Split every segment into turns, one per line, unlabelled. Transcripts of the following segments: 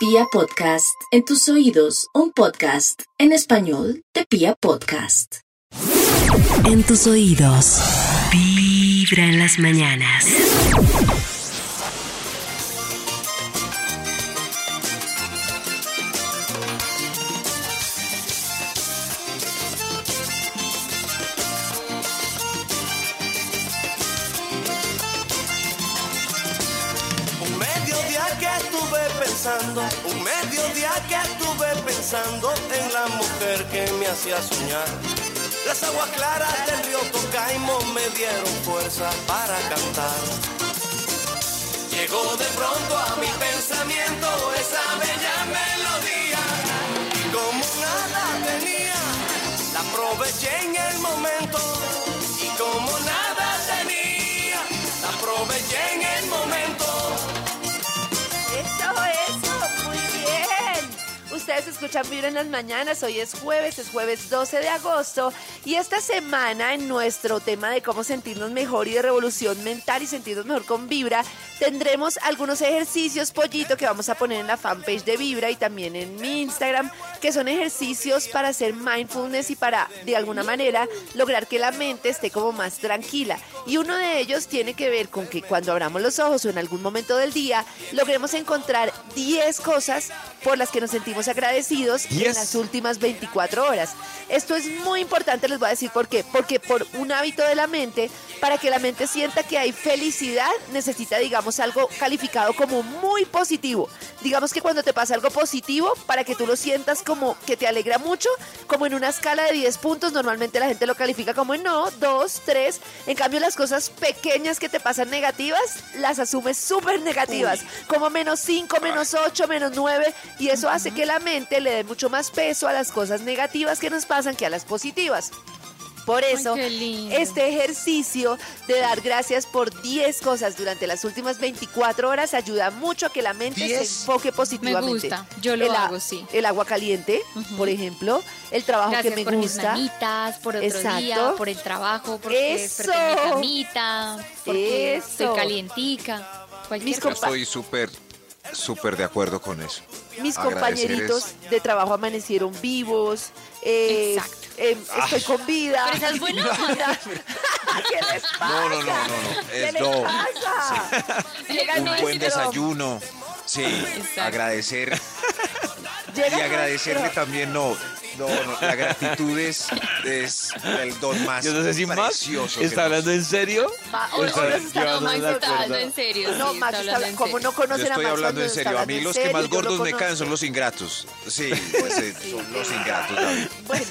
Pia Podcast, en tus oídos, un podcast en español de Pia Podcast.
En tus oídos. Vibra en las mañanas.
Hacía soñar. Las aguas claras del río Tocaimo me dieron fuerza para cantar. Llegó de pronto a mi pensamiento esa bella melodía. Y como nada tenía, la aproveché en el momento. Y como nada tenía, la aproveché en el momento.
Ustedes escuchan Vibra en las mañanas, hoy es jueves, es jueves 12 de agosto y esta semana en nuestro tema de cómo sentirnos mejor y de revolución mental y sentirnos mejor con Vibra, tendremos algunos ejercicios, pollito, que vamos a poner en la fanpage de Vibra y también en mi Instagram, que son ejercicios para hacer mindfulness y para, de alguna manera, lograr que la mente esté como más tranquila. Y uno de ellos tiene que ver con que cuando abramos los ojos o en algún momento del día, logremos encontrar 10 cosas por las que nos sentimos agradecidos en las últimas 24 horas. Esto es muy importante, les voy a decir por qué. Porque por un hábito de la mente, para que la mente sienta que hay felicidad, necesita, digamos, algo calificado como muy positivo. Digamos que cuando te pasa algo positivo, para que tú lo sientas como que te alegra mucho, como en una escala de 10 puntos, normalmente la gente lo califica como en no, 2, 3. En cambio, las cosas pequeñas que te pasan negativas, las asumes súper negativas, como menos 5, menos 8, menos 9, y eso hace que la mente le dé mucho más peso a las cosas negativas que nos pasan que a las positivas. Por eso, este ejercicio de dar gracias por 10 cosas durante las últimas 24 horas ayuda mucho a que la mente se
10.
enfoque positivamente.
gusta, yo lo
El
hago, sí.
El agua caliente, por ejemplo, el trabajo
Gracias
que me
por mis
gusta.
manitas, por otro
Exacto.
día, por el trabajo, porque
Eso.
mi camita, porque
Eso.
estoy calientica. Cualquier
Mis
Yo estoy súper, súper de acuerdo con eso.
Mis compañeritos
es-
de trabajo amanecieron vivos. eh,
Exacto.
eh, estoy con vida.
Pero esa es buena onda.
¿Qué les pasa?
No, no, no, no, no.
¿Qué
Es
les
no.
pasa? Llega
Un buen desayuno. Sí,
Exacto.
agradecer.
Llega
Y agradecerle
nuestro-
también, no. No, no, la gratitud es, es el don más
Yo no sé si Max está hablando en serio.
Ma-
o
hoy-
está
nos está-
No, Max está hablando en serio.
No,
sí,
Max,
está
está- como no conocen
Yo
a
estoy
Max
hablando en serio. A mí los que más gordos me caen son los ingratos. Sí, ese- son los ingratos, David.
Bueno,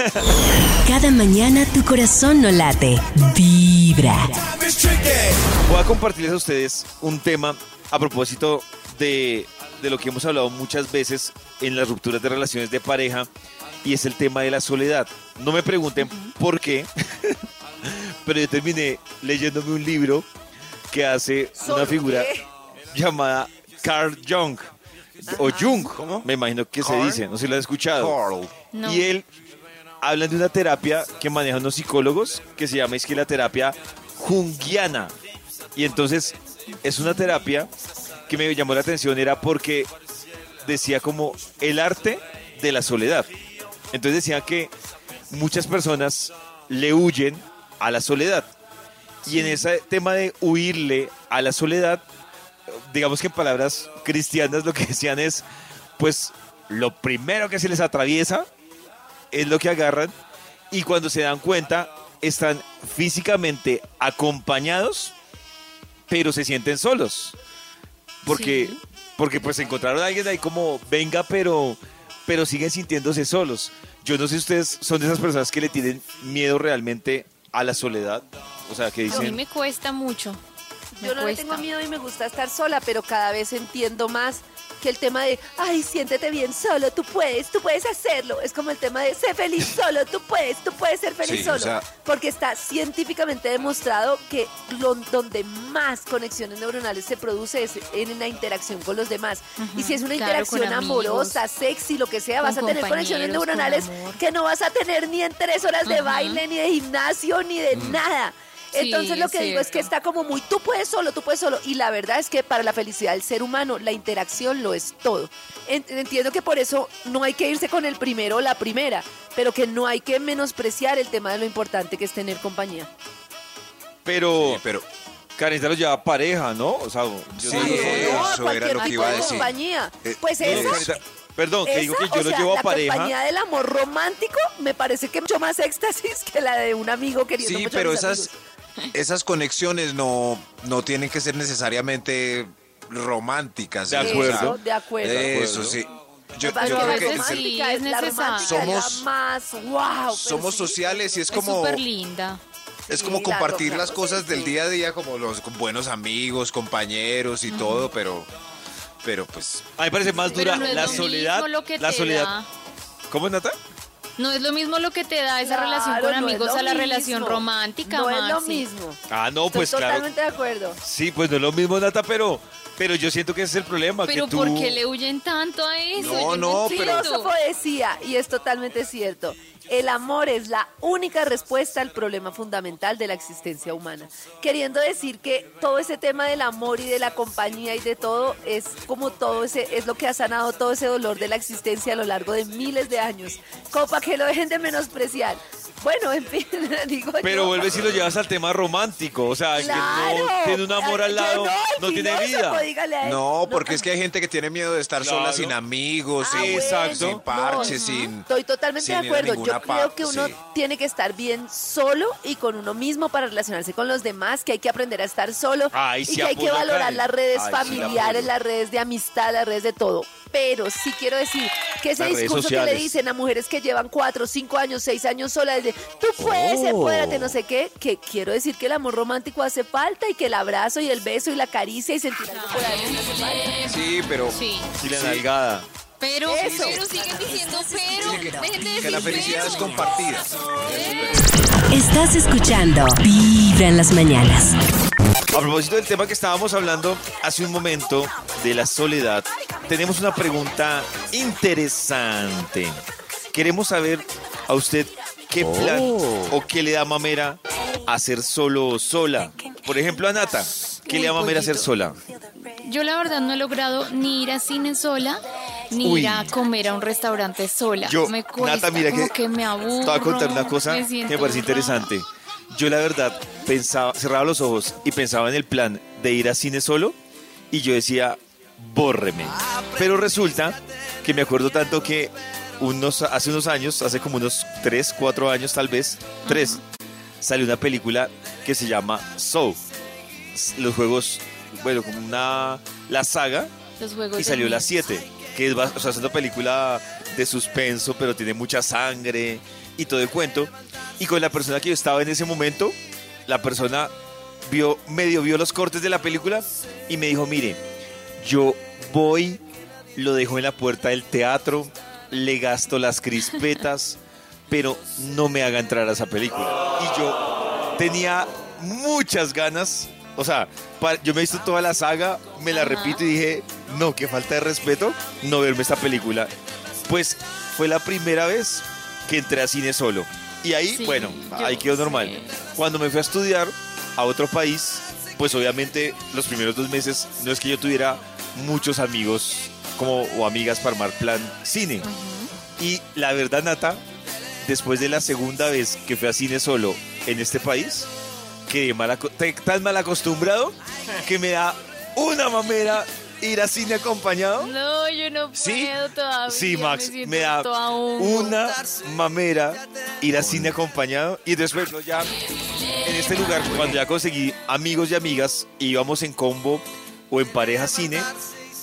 Cada mañana tu corazón no late. Vibra.
Voy a compartirles a ustedes un tema a propósito de, de lo que hemos hablado muchas veces en las rupturas de relaciones de pareja y es el tema de la soledad. No me pregunten por qué, pero yo terminé leyéndome un libro que hace una
¿Sobre
figura
qué?
llamada Carl Jung o Jung, me imagino que se
Carl?
dice, no sé si lo han escuchado.
Carl.
No.
Y él habla de una terapia que manejan unos psicólogos que se llama es que la terapia junguiana. Y entonces es una terapia que me llamó la atención era porque decía como el arte de la soledad. Entonces decía que muchas personas le huyen a la soledad. Y en ese tema de huirle a la soledad, digamos que en palabras cristianas lo que decían es, pues lo primero que se les atraviesa es lo que agarran y cuando se dan cuenta están físicamente acompañados, pero se sienten solos. Porque,
Sí.
Porque pues encontraron a alguien ahí como, venga, pero, pero siguen sintiéndose solos. Yo no sé si ustedes son de esas personas que le tienen miedo realmente a la soledad. O sea, que
A mí
dicen,
me cuesta mucho. Me
yo no le tengo miedo y me gusta estar sola, pero cada vez entiendo más que el tema de, ay, siéntete bien solo, tú puedes, tú puedes hacerlo. Es como el tema de, sé feliz solo, tú puedes, tú puedes ser feliz
Sí,
solo.
o sea-
Porque está científicamente demostrado que lo- donde más conexiones neuronales se produce es en la interacción con los demás. y si es una
claro,
interacción
amigos,
amorosa, sexy, lo que sea, vas a tener conexiones
con
neuronales que no vas a tener ni en tres horas de baile, ni de gimnasio, ni de nada. Entonces lo que digo es que está como muy, tú puedes solo, tú puedes solo. Y la verdad es que para la felicidad del ser humano, la interacción lo es todo. En- Entiendo que por eso no hay que irse con el primero o la primera, pero que no hay que menospreciar el tema de lo importante que es tener compañía.
Pero
Sí, pero
Karencita lo lleva pareja, ¿no? O sea, yo
Sí,
no-
No,
eso
cualquier
era lo que iba a
de
decir.
compañía.
Eh,
Pues esa,
Karencita, perdón, que digo que yo
o
lo llevo a
la
pareja.
compañía del amor romántico me parece que mucho más éxtasis que la de un amigo queriendo
sí,
mucho a
pero
mis
esas,
amigos.
Esas conexiones no, no tienen que ser necesariamente románticas.
De acuerdo.
De acuerdo.
Eso sí. Yo, creo
es
que
sí, es
es
necesario.
es
Somos-
más wow. pero
somos
sí.
sociales y es
Es
como,
súper linda.
es
Sí,
como compartir las cosas
sí,
del día a día como los buenos amigos, compañeros y todo, pero, pero pues
A mí me parece más dura
no es
la soledad.
mismo lo que
la
te
soledad.
da.
¿Cómo es, Nata?
No es lo mismo lo que te da esa
Claro,
relación con
no
amigos a la relación romántica,
No es lo mismo.
Ah, no,
Estoy
pues claro.
totalmente de acuerdo.
Sí, pues no es lo mismo, Nata, pero, pero yo siento que ese es el problema.
Pero
que tú...
¿por qué le huyen tanto a eso?
No,
Yo
no,
Un
pero-
filósofo decía, y es totalmente cierto, el amor es la única respuesta al problema fundamental de la existencia humana. Queriendo decir que todo ese tema del amor y de la compañía y de todo es como todo ese, es lo que ha sanado todo ese dolor de la existencia a lo largo de miles de años. Como para que lo dejen de menospreciar. Bueno, en fin, digo
Pero
yo.
vuelves y lo llevas al tema romántico. O sea,
Claro.
que no tiene un amor al lado,
no,
tiene vida.
no, porque es que hay gente que tiene miedo de estar sola sin amigos,
Ah,
sin, sin parche,
No,
sin
Estoy totalmente
sin
de acuerdo. Yo creo que uno
sí.
tiene que estar bien solo y con uno mismo para relacionarse con los demás, que hay que aprender a estar solo
Ay,
y
sí
que hay que valorar
Karen.
las redes
Ay, sí la
familiares, las redes de amistad, las redes de todo. Pero sí quiero decir que ese
Las
discurso que le dicen a mujeres que llevan cuatro, cinco años, seis años solas, de tú puedes,
Oh.
empodérate, no sé qué, que quiero decir que el amor romántico hace falta y que el abrazo y el beso y la caricia y sentir algo por ahí hace falta.
Sí, pero
Sí.
Y la
Sí.
nalgada.
Pero,
Eso.
pero siguen diciendo pero.
que,
Dejen de decir
que la felicidad
pero.
es compartida.
Estás escuchando Vibra en las mañanas.
A propósito del tema que estábamos hablando hace un momento de la soledad, tenemos una pregunta interesante. Queremos saber a usted qué plan o qué le da mamera hacer solo o sola. Por ejemplo, a Nata, ¿qué le da mamera hacer sola?
Yo la verdad no he logrado ni ir a cine sola, ni
Uy.
ir a comer a un restaurante sola.
Yo,
me cuesta,
Nata, mira
como
que,
que, me aburro.
te voy a contar una cosa que me parece
rara.
interesante. Yo la verdad pensaba, cerraba los ojos y pensaba en el plan de ir a cine solo y yo decía, bórreme. Pero resulta que me acuerdo tanto que unos, hace unos años, hace como unos 3, 4 años tal vez, 3, salió una película que se llama Soul. Los juegos, bueno, como una, la saga
Los juegos
y salió la
niño.
7, que es, o sea, es una película de suspenso, pero tiene mucha sangre y todo el cuento. Y con la persona que yo estaba en ese momento, la persona vio, medio vio los cortes de la película y me dijo, mire, yo voy, lo dejo en la puerta del teatro, le gasto las crispetas, pero no me haga entrar a esa película. Y yo tenía muchas ganas, o sea, yo me he visto toda la saga, me la
Ajá.
repito y dije, no, qué falta de respeto no verme esta película. Pues fue la primera vez que entré a cine solo. Y ahí,
Sí,
bueno, ahí quedó normal.
sé.
Cuando me fui a estudiar a otro país, pues obviamente los primeros dos meses no es que yo tuviera muchos amigos como, o amigas para armar plan cine. Y la verdad, Nata, después de la segunda vez que fui a cine solo en este país, quedé tan mal acostumbrado que me da una mamera ir a cine acompañado.
No, yo no puedo
¿Sí?
todavía.
Sí, Max, me da una mamera ir a cine acompañado y después ya en este lugar cuando ya conseguí amigos y amigas íbamos en combo o en pareja cine,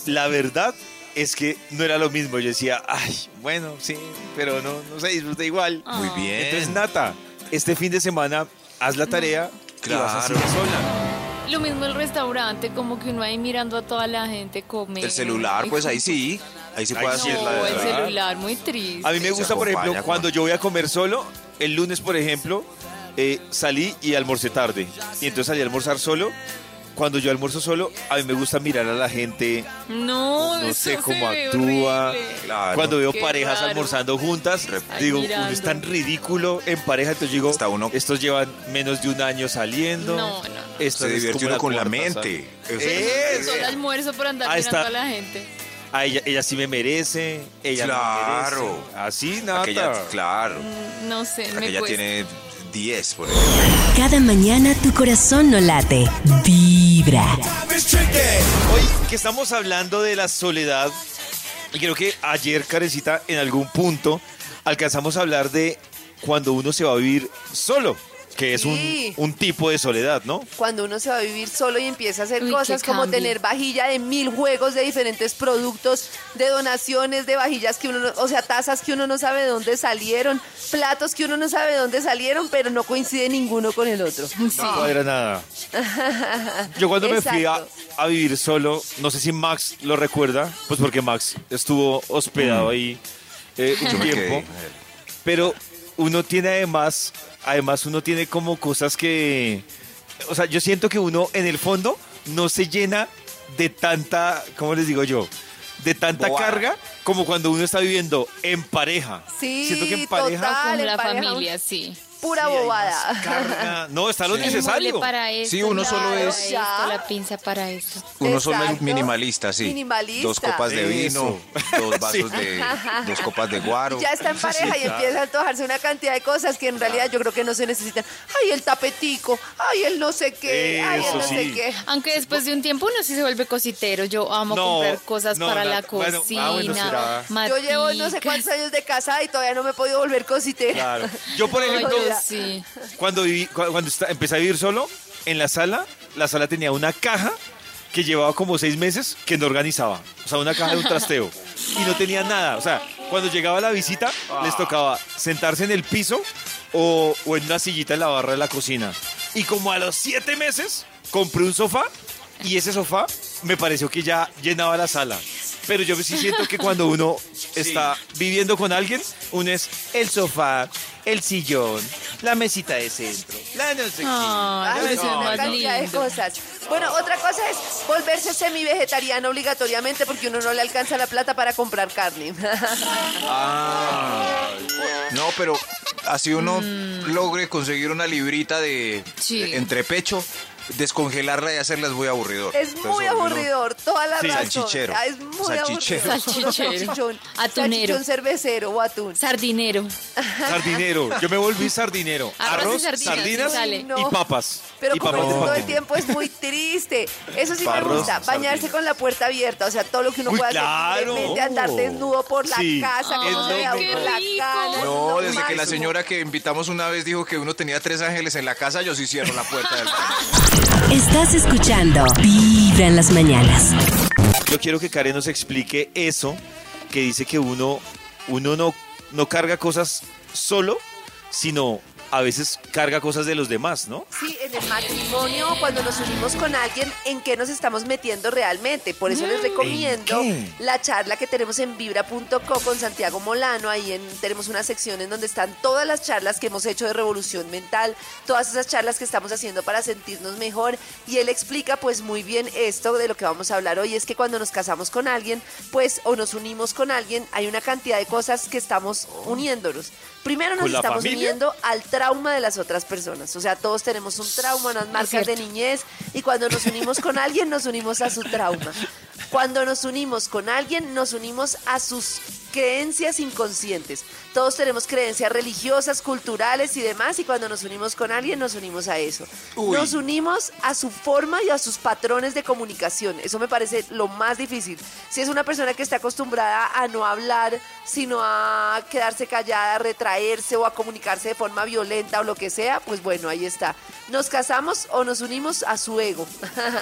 la verdad es que no era lo mismo. Yo decía, ay, bueno, sí, pero no, no se disfruta igual.
Muy
Ah.
bien.
Entonces, Nata, este fin de semana haz la tarea y vas a
Claro.
cine sola.
Lo mismo el restaurante, como que uno ahí mirando a toda la gente comer.
el celular, pues ahí sí, ahí sí
Ahí
puede hacer
No,
la
el celular, muy triste.
A mí me
Se
gusta, por ejemplo, cuando yo voy a comer solo, el lunes, por ejemplo, eh, salí y almorcé tarde. Y entonces salí a almorzar solo cuando yo almuerzo solo, a mí me gusta mirar a la gente,
No,
no sé cómo actúa.
Claro.
Cuando veo
Qué
parejas
raro.
almorzando juntas,
Ay,
digo,
mirando.
uno es tan ridículo en pareja, entonces digo,
Hasta uno-
estos llevan menos de un año saliendo.
No, no.
Esta
Se
es
divierte uno con la mente. Eso
Eh,
Todo el almuerzo por andar
Ahí
mirando
está.
a la gente.
a ella, ella sí me merece, ella
Claro.
no merece. Así, nada.
Aquella, claro.
No sé, me
Aquella
cuesta.
tiene 10, por ejemplo.
Cada mañana tu corazón no late, vibra.
Hoy que estamos hablando de la soledad, y creo que ayer, Carecita, en algún punto alcanzamos a hablar de cuando uno se va a vivir solo, que es
Sí.
un, un tipo de soledad, ¿no?
Cuando uno se va a vivir solo y empieza a hacer
Uy,
cosas como
cambio.
tener vajilla de mil juegos de diferentes productos, de donaciones, de vajillas que uno, no- o sea, tazas que uno no sabe de dónde salieron, platos que uno no sabe de dónde salieron, pero no coincide ninguno con el otro.
Sí.
No cuadra nada. Yo cuando me fui a, vivir solo, no sé si Max lo recuerda, pues porque Max estuvo hospedado ahí eh, un tiempo. Pero uno tiene además, además uno tiene como cosas que, o sea, yo siento que uno en el fondo no se llena de tanta, ¿cómo les digo yo? De tanta carga como cuando uno está viviendo en pareja.
Sí,
siento que en pareja
total.
Como
en
la
pareja,
familia, sí.
Pura
sí
bobada.
carga. No, está lo
mueble
necesario.
para esto,
Sí, uno solo es-
esto, la pinza para esto.
Uno solo es minimalista, sí.
Minimalista.
Dos copas de vino,
Eso.
dos vasos
Sí.
de. Dos copas de guaro.
Ya está en pareja y empieza a antojarse una cantidad de cosas que en realidad yo creo que no se necesitan. Ay, el tapetico, ay, el no sé qué, ay, el
Eso
no sé
sí.
qué.
Aunque después de un tiempo uno sí se vuelve cositero. Yo amo
No,
comprar cosas
no,
para
la-
la
bueno,
cocina.
ah, bueno, será.
Yo llevo no sé cuántos años de casada y todavía no me he podido volver cositera.
Claro. Yo, por ejemplo,
yo sí.
cuando, viví, cu- cuando empecé a vivir solo, en la sala, la sala tenía una caja que llevaba como seis meses que no organizaba. O sea, una caja de un trasteo. Y no tenía nada. O sea, cuando llegaba la visita, les tocaba sentarse en el piso o, o en una sillita en la barra de la cocina. Y como a los siete meses, compré un sofá y ese sofá me pareció que ya llenaba la sala. Pero yo sí siento que cuando uno está viviendo con alguien, uno es el sofá, el sillón, la mesita de centro, la no sé qué.
Ay,
Ay,
eso es
una
más
cantidad de
lindo.
cosas. Bueno, otra cosa es volverse semi-vegetariano obligatoriamente porque uno no le alcanza la plata para comprar carne.
Ah. No, pero así uno logre conseguir una librita de,
Sí.
de entrepecho, descongelarla y hacerla es muy aburridor.
Es
Entonces,
muy
uno-
aburridor, toda la
Sí.
razón.
Salchichero.
Ah, Es muy
Salchichero.
aburrido.
Salchichero. Atunero.
Salchichón cervecero o atún.
Sardinero.
Sardinero. Yo me volví sardinero.
Arroz y
Arroz,
sardinas,
sardinas y
No.
papas.
Pero
y papas
todo el tiempo es muy triste. Eso sí me gusta. Bañarse con la puerta abierta. O sea, todo lo que uno pueda
claro.
hacer. De andar desnudo por la
Sí.
casa.
Ay,
qué
la
No, desde que la señora que invitamos una vez dijo que uno tenía tres ángeles en la casa, yo sí cierro la puerta del baño.
Estás escuchando Vibra en las mañanas.
Yo quiero que Karen nos explique eso que dice que uno, uno no, no carga cosas solo, sino a veces carga cosas de los demás, ¿no?
Sí, en el matrimonio, cuando nos unimos con alguien, ¿en qué nos estamos metiendo realmente? Por eso les recomiendo
qué?
la charla que tenemos en vibra.co con Santiago Molano. Ahí en- tenemos una sección en donde están todas las charlas que hemos hecho de revolución mental, todas esas charlas que estamos haciendo para sentirnos mejor. Y él explica pues muy bien esto de lo que vamos a hablar hoy. Es que cuando nos casamos con alguien, pues, o nos unimos con alguien, hay una cantidad de cosas que estamos uniéndonos. Primero nos
¿Con la
estamos
familia?
uniendo al trauma de las otras personas. O sea, todos tenemos un trauma, unas marcas de niñez y cuando nos unimos con alguien nos unimos a su trauma. Cuando nos unimos con alguien nos unimos a sus creencias inconscientes. Todos tenemos creencias religiosas, culturales y demás y cuando nos unimos con alguien nos unimos a eso.
Uy.
Nos unimos a su forma y a sus patrones de comunicación. Eso me parece lo más difícil. Si es una persona que está acostumbrada a no hablar, sino a quedarse callada, a retraerse o a comunicarse de forma violenta o lo que sea, pues bueno, ahí está. Nos casamos o nos unimos a su ego.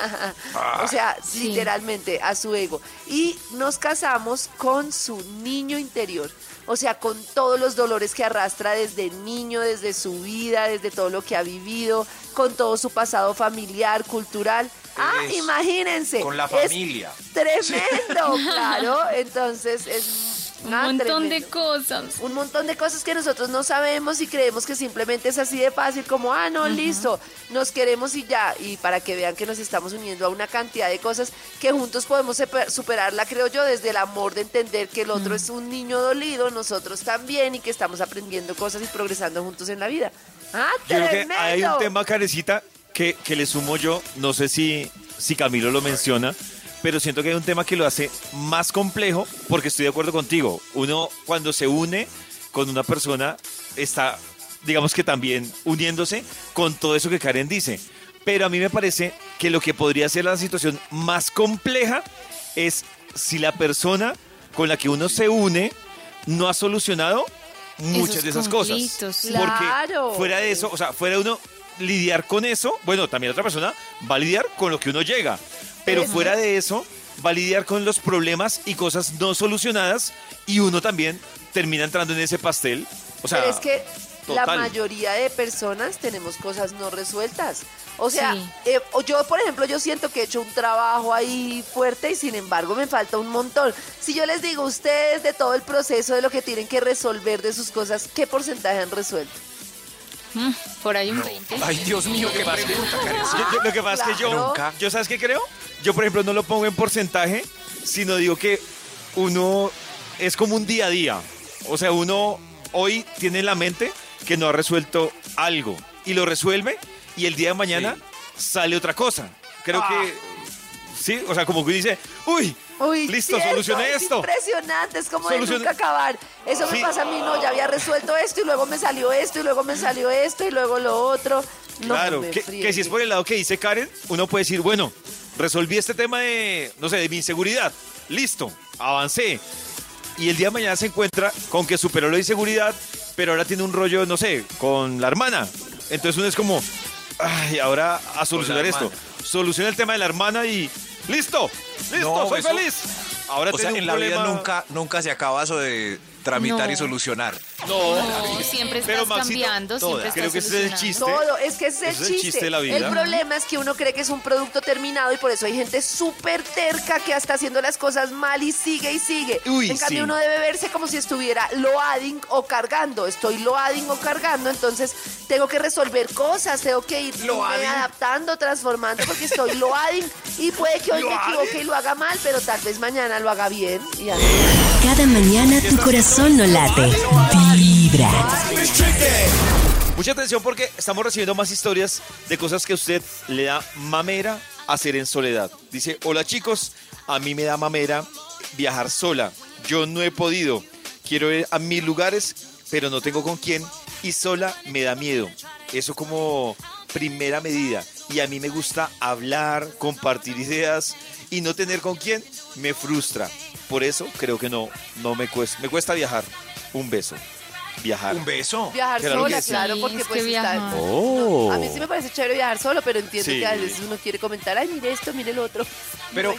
o sea,
Sí.
literalmente a su ego. Y nos casamos con su niño interior. O sea, con todos los dolores que arrastra desde niño, desde su vida, desde todo lo que ha vivido, con todo su pasado familiar, cultural. Ah, imagínense.
Con la
es
familia.
Tremendo, claro. Entonces es
Un
Ah,
montón de cosas.
un montón de cosas que nosotros no sabemos y creemos que simplemente es así de fácil, como, ah, no, listo, nos queremos y ya. Y para que vean que nos estamos uniendo a una cantidad de cosas que juntos podemos superarla, creo yo, desde el amor de entender que el otro es un niño dolido, nosotros también, y que estamos aprendiendo cosas y progresando juntos en la vida. ¡Ah,
Yo creo que
tremendo!
hay un tema, Carecita, que, que le sumo yo. No sé si, si Camilo lo menciona, pero siento que hay un tema que lo hace más complejo porque estoy de acuerdo contigo. Uno, cuando se une con una persona, está, digamos que también uniéndose con todo eso que Karen dice. Pero a mí me parece que lo que podría ser la situación más compleja es si la persona con la que uno se une no ha solucionado muchas
Esos
de esas cosas.
Claro.
Porque fuera de eso, o sea, fuera uno lidiar con eso, bueno, también otra persona va a lidiar con lo que uno llega. Pero fuera de eso, va a lidiar con los problemas y cosas no solucionadas y uno también termina entrando en ese pastel. O sea,
Pero es que la mayoría de personas tenemos cosas no resueltas. O sea,
Sí.
eh, o yo, por ejemplo, yo siento que he hecho un trabajo ahí fuerte y sin embargo me falta un montón. Si yo les digo, ustedes de todo el proceso de lo que tienen que resolver de sus cosas, ¿qué porcentaje han resuelto?
Mm, por ahí un 20.
Ay, Dios mío, qué
yo- lo que pasa es que yo, ¿sabes qué creo? Yo, por ejemplo, no lo pongo en porcentaje, sino digo que uno es como un día a día. O sea, uno hoy tiene en la mente que no ha resuelto algo y lo resuelve y el día de mañana sale otra cosa. Creo
Ah.
que, sí, o sea, como que dice, uy,
Uy,
listo,
¿cierto?
solucioné
es
esto.
impresionante, es como de
Solucioné-
nunca acabar. Eso me
Sí.
pasa a mí, no, ya había resuelto esto y luego me salió esto y luego me salió esto y luego lo otro. No,
claro, que, que si es por el lado que dice Karen, uno puede decir, bueno, resolví este tema de, no sé, de mi inseguridad. Listo, avancé. Y el día de mañana se encuentra con que superó la inseguridad, pero ahora tiene un rollo, no sé, con la hermana. Entonces uno es como, ay, ahora a solucionar esto. Soluciona el tema de la hermana y listo, listo,
No,
soy
eso-
feliz. Ahora
O sea, en la vida nunca, nunca se acaba eso de tramitar
No.
y solucionar.
No,
No, siempre
Pero,
estás
Maxito,
cambiando,
todas.
siempre estás
Creo que ese es el chiste.
Todo, es que ese es el
es el
chiste.
chiste de la vida.
El problema es que uno cree que es un producto terminado y por eso hay gente súper terca que está haciendo las cosas mal y sigue y sigue.
Uy,
en cambio,
sí.
uno debe verse como si estuviera loading o cargando. Estoy loading o cargando, entonces tengo que resolver cosas, tengo que ir
Loading.
adaptando, transformando porque estoy loading y puede que hoy me equivoque y lo haga mal, pero tal vez mañana lo haga bien. Y.
Cada mañana tu corazón no late.
Mucha atención porque estamos recibiendo más historias de cosas que usted le da mamera hacer en soledad. Dice, hola chicos, a mí me da mamera viajar sola. Yo no he podido. Quiero ir a mil lugares, pero no tengo con quién y sola me da miedo. Eso como primera medida. Y a mí me gusta hablar, compartir ideas y no tener con quién me frustra. Por eso creo que no, no me cuesta, me cuesta viajar. Un beso. Viajar.
Un beso.
Viajar
Claro
sola,
que sí.
claro,
Sí,
porque
es que
pues está...
viajar.
Oh.
A mí sí me parece chévere viajar solo, pero entiendo
Sí.
que a veces uno quiere comentar, ay, mire esto, mire lo otro.
Pero-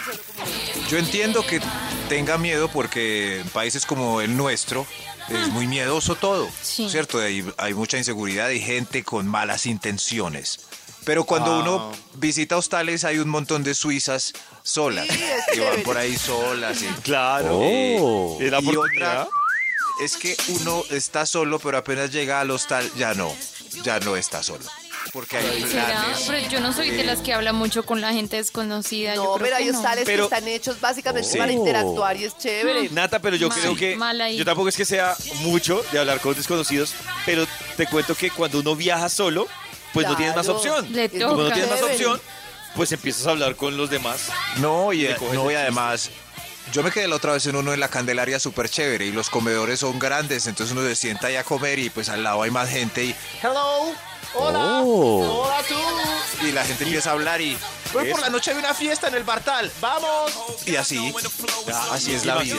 Yo entiendo que tenga miedo porque en países como el nuestro es muy miedoso todo,
Sí.
¿cierto? Hay, hay mucha inseguridad y gente con malas intenciones. Pero cuando
Ah.
uno visita hostales hay un montón de suizas solas
Sí, es
que van
chévere.
por ahí solas. y-
Claro.
Oh.
Es la
Y
oportunidad.
Es que uno está solo, pero apenas llega al hostal ya no, ya no está solo. Porque hay.
Pero yo no soy de las que habla mucho con la gente desconocida. yo
No,
creo
pero
que
hay
no.
hostales
Pero-
que están hechos básicamente para interactuar y es chévere.
Nata, pero yo
Mal,
creo que
mal ahí.
yo tampoco es que sea mucho de hablar con desconocidos, pero te cuento que cuando uno viaja solo, pues no tienes más
Claro.
opción.
Le
Cuando no
toca.
tienes más
chévere.
opción, pues empiezas a hablar con los demás.
No, y,
Le coges
no,
el
y
chiste.
además, yo me quedé la otra vez en uno en la Candelaria súper chévere y los comedores son grandes, entonces uno se sienta ahí a comer y pues al lado hay más gente y hello, hola, hola tú. Y la gente empieza a hablar y hoy por la noche hay una fiesta en el Bartal, vamos. Y así, ya, así es la vida.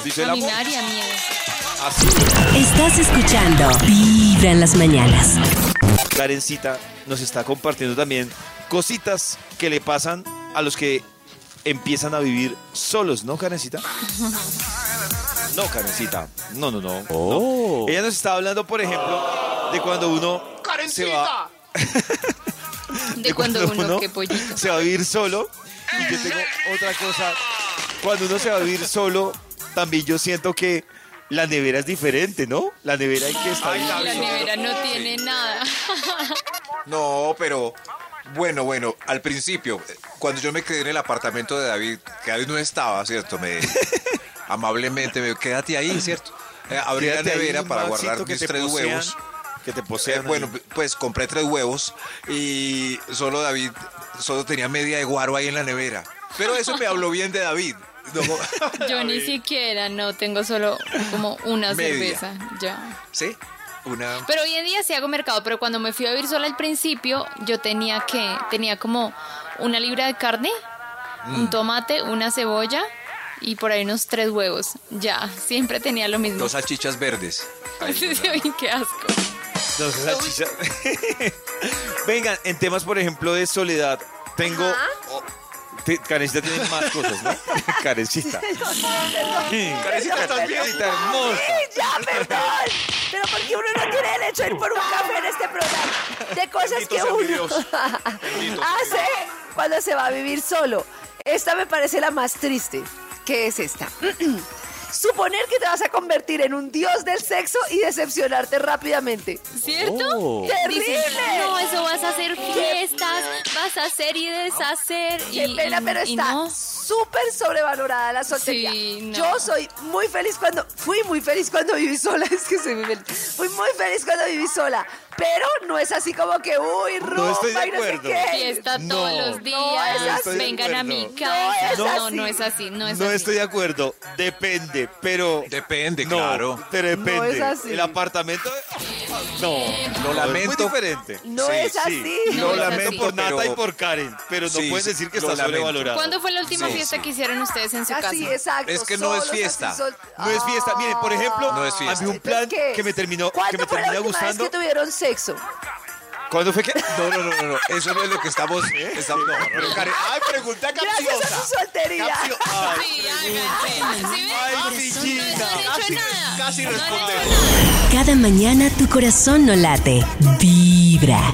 así.
Estás escuchando Vibra en las mañanas.
Karencita nos está compartiendo también cositas que le pasan a los que empiezan a vivir solos, ¿no, Karencita? No, Karencita. No, no, no. no. Ella nos está hablando, por ejemplo, de cuando uno se va,
De cuando uno, pollito.
se va a vivir solo. Y yo tengo otra cosa. Cuando uno se va a vivir solo, también yo siento que la nevera es diferente, ¿no? La nevera hay que estar...
Ay,
La nevera no tiene nada.
No, pero bueno, bueno, al principio, eh, cuando yo me quedé en el apartamento de David, que David no estaba, ¿cierto? Me amablemente me dijo, quédate ahí, ¿cierto? Eh, abrí la
ahí,
nevera para guardar mis tres
posean,
huevos.
Que te
Eh,
posean.
bueno, pues compré tres huevos y solo David, solo tenía media de guaro ahí en la nevera. Pero eso me habló bien de David. No,
Yo ni siquiera, no, tengo solo como una
Media.
cerveza. Ya.
¿Sí? Una...
Pero hoy en día sí hago mercado, pero cuando me fui a vivir sola al principio, yo tenía que, tenía como una libra de carne,
Mm.
un tomate, una cebolla y por ahí unos tres huevos. Ya, siempre tenía lo mismo.
Dos salchichas verdes.
Uy, qué asco.
No sé, salchicha. Vengan, en temas, por ejemplo, de soledad, tengo... te- Karencita tiene más cosas, ¿no? Karencita.
Karencita, ¿estás bien?
Hermosa.
Ya, perdón. Pero porque uno no tiene derecho a ir por un café en este programa. De cosas que uno hace cuando se va a vivir solo. Esta me parece la más triste. ¿Qué es esta? Suponer que te vas a convertir en un dios del sexo y decepcionarte rápidamente.
¿Cierto?
Oh.
¡Terrible!
Dicen, no, eso vas a hacer fiestas, vas a hacer y deshacer.
Qué
y,
pena,
y-
pero
y
está
no.
súper sobrevalorada la soltería.
Sí, no.
Yo soy muy feliz cuando, fui muy feliz cuando viví sola, es que soy muy feliz. Fui muy feliz cuando viví sola, pero no es así como que, uy, rumba
estoy de
y no sé
acuerdo.
qué.
Fiesta
No,
todos los
no
días,
es así.
vengan a mi
No
casa. No,
así.
no, es así, no es
No
así.
estoy de acuerdo. Depende, pero...
Depende,
No,
claro.
pero depende.
No es así.
El apartamento... No,
Lo
no,
lamento.
Es muy diferente.
No
Sí,
es
Sí,
así.
lo
No es
lamento
así.
por Nata
Pero-
y por Karen, pero no
Sí,
puedes decir que
lo
está
lamento.
sobrevalorado.
¿Cuándo fue la última
Sí,
fiesta
sí.
que hicieron ustedes en su
Así,
casa?
exacto.
Es que no es
solos, así,
fiesta.
sol-
No es fiesta. Miren, por ejemplo,
No es fiesta.
había un plan
¿Qué es?
que me terminó, que
¿Cuándo
me
fue la
terminó
última
gustando.
vez que tuvieron sexo?
¿Cuándo fue que?
No, no, no, no, no. Eso no es lo que estamos. estamos no, pero Karen, ay, pregunta
Gracias a
capciosa.
su soltería.
Capcio- ay,
Sí, háganse. ¿Sí?
Ay,
No
Casi, casi respondemos.
Cada mañana tu corazón no late, vibra.